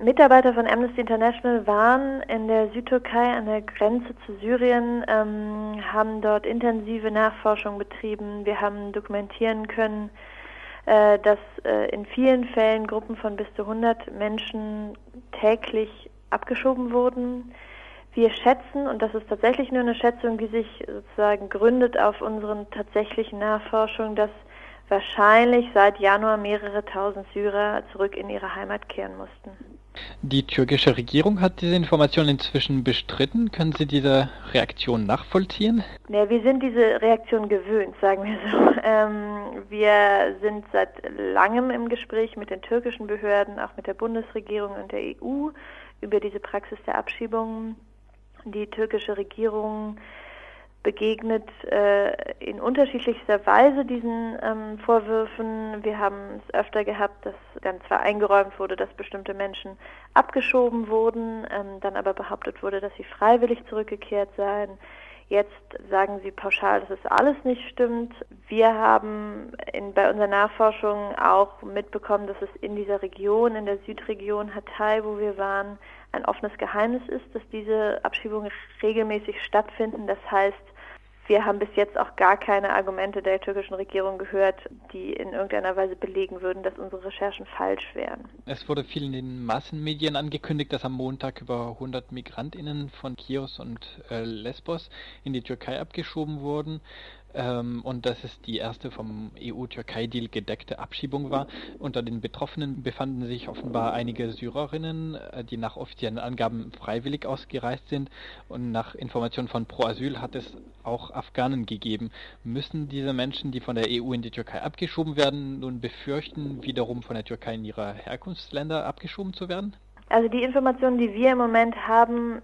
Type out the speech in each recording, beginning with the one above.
Mitarbeiter von Amnesty International waren in der Südtürkei an der Grenze zu Syrien, ähm, haben dort intensive Nachforschung betrieben. Wir haben dokumentieren können, äh, dass äh, in vielen Fällen Gruppen von bis zu 100 Menschen täglich abgeschoben wurden. Wir schätzen, und das ist tatsächlich nur eine Schätzung, die sich sozusagen gründet auf unseren tatsächlichen Nachforschungen, dass wahrscheinlich seit Januar mehrere tausend Syrer zurück in ihre Heimat kehren mussten. Die türkische Regierung hat diese Information inzwischen bestritten. Können Sie diese Reaktion nachvollziehen? Ja, wir sind diese Reaktion gewöhnt, sagen wir so. Ähm, wir sind seit langem im Gespräch mit den türkischen Behörden, auch mit der Bundesregierung und der EU über diese Praxis der Abschiebungen. Die türkische Regierung begegnet äh, in unterschiedlichster Weise diesen ähm, Vorwürfen. Wir haben es öfter gehabt, dass dann zwar eingeräumt wurde, dass bestimmte Menschen abgeschoben wurden, ähm, dann aber behauptet wurde, dass sie freiwillig zurückgekehrt seien. Jetzt sagen Sie pauschal, dass es alles nicht stimmt. Wir haben in, bei unserer Nachforschung auch mitbekommen, dass es in dieser Region, in der Südregion Hatay, wo wir waren, ein offenes Geheimnis ist, dass diese Abschiebungen regelmäßig stattfinden. Das heißt, wir haben bis jetzt auch gar keine Argumente der türkischen Regierung gehört, die in irgendeiner Weise belegen würden, dass unsere Recherchen falsch wären. Es wurde viel in den Massenmedien angekündigt, dass am Montag über 100 Migrantinnen von Chios und äh, Lesbos in die Türkei abgeschoben wurden ähm, und dass es die erste vom EU-Türkei-Deal gedeckte Abschiebung war. Unter den Betroffenen befanden sich offenbar einige Syrerinnen, äh, die nach offiziellen Angaben freiwillig ausgereist sind und nach Informationen von Pro Asyl hat es auch Afghanen gegeben. Müssen diese Menschen, die von der EU in die Türkei abgeschoben werden, nun befürchten, wiederum von der Türkei in ihre Herkunftsländer abgeschoben zu werden? Also die Informationen, die wir im Moment haben,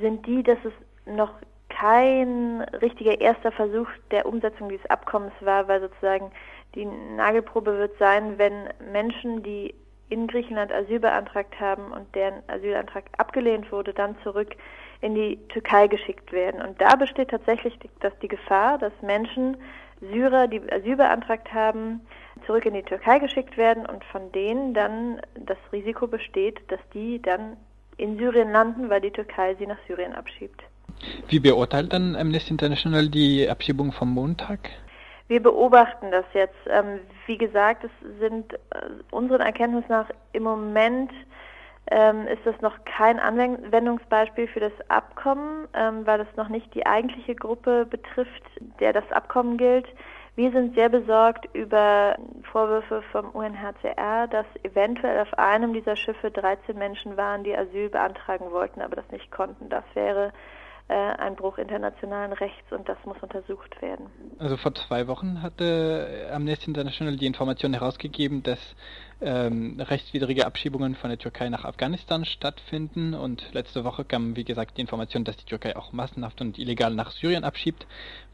sind die, dass es noch kein richtiger erster Versuch der Umsetzung dieses Abkommens war, weil sozusagen die Nagelprobe wird sein, wenn Menschen, die in Griechenland Asyl beantragt haben und deren Asylantrag abgelehnt wurde, dann zurück in die Türkei geschickt werden. Und da besteht tatsächlich die, dass die Gefahr, dass Menschen, Syrer, die Asyl beantragt haben, zurück in die Türkei geschickt werden und von denen dann das Risiko besteht, dass die dann in Syrien landen, weil die Türkei sie nach Syrien abschiebt. Wie beurteilt dann Amnesty International die Abschiebung vom Montag? Wir beobachten das jetzt. Ähm, wie gesagt, es sind äh, unseren Erkenntnis nach im Moment ähm, ist das noch kein Anwendungsbeispiel für das Abkommen, ähm, weil es noch nicht die eigentliche Gruppe betrifft, der das Abkommen gilt. Wir sind sehr besorgt über Vorwürfe vom UNHCR, dass eventuell auf einem dieser Schiffe 13 Menschen waren, die Asyl beantragen wollten, aber das nicht konnten. Das wäre ein Bruch internationalen Rechts und das muss untersucht werden. Also vor zwei Wochen hatte Amnesty International die Information herausgegeben, dass ähm, rechtswidrige Abschiebungen von der Türkei nach Afghanistan stattfinden und letzte Woche kam, wie gesagt, die Information, dass die Türkei auch massenhaft und illegal nach Syrien abschiebt.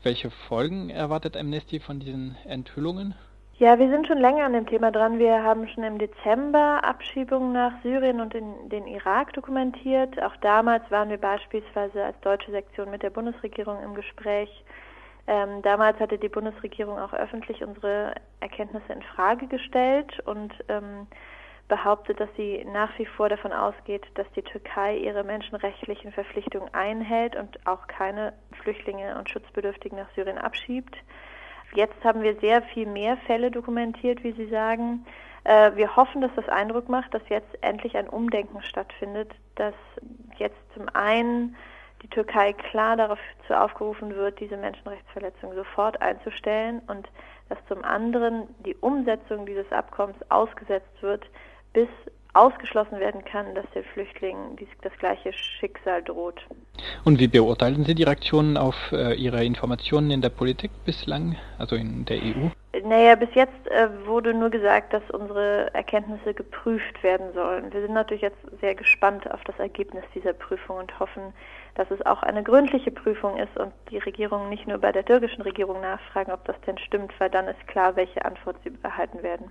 Welche Folgen erwartet Amnesty von diesen Enthüllungen? Ja, wir sind schon länger an dem Thema dran. Wir haben schon im Dezember Abschiebungen nach Syrien und in den Irak dokumentiert. Auch damals waren wir beispielsweise als deutsche Sektion mit der Bundesregierung im Gespräch. Ähm, damals hatte die Bundesregierung auch öffentlich unsere Erkenntnisse in Frage gestellt und ähm, behauptet, dass sie nach wie vor davon ausgeht, dass die Türkei ihre menschenrechtlichen Verpflichtungen einhält und auch keine Flüchtlinge und Schutzbedürftigen nach Syrien abschiebt. Jetzt haben wir sehr viel mehr Fälle dokumentiert, wie Sie sagen. Äh, wir hoffen, dass das Eindruck macht, dass jetzt endlich ein Umdenken stattfindet, dass jetzt zum einen die Türkei klar darauf zu aufgerufen wird, diese Menschenrechtsverletzungen sofort einzustellen und dass zum anderen die Umsetzung dieses Abkommens ausgesetzt wird, bis ausgeschlossen werden kann, dass den Flüchtlingen das gleiche Schicksal droht. Und wie beurteilen Sie die Reaktionen auf äh, Ihre Informationen in der Politik bislang, also in der EU? Naja, bis jetzt äh, wurde nur gesagt, dass unsere Erkenntnisse geprüft werden sollen. Wir sind natürlich jetzt sehr gespannt auf das Ergebnis dieser Prüfung und hoffen, dass es auch eine gründliche Prüfung ist und die Regierung nicht nur bei der türkischen Regierung nachfragen, ob das denn stimmt, weil dann ist klar, welche Antwort sie erhalten werden.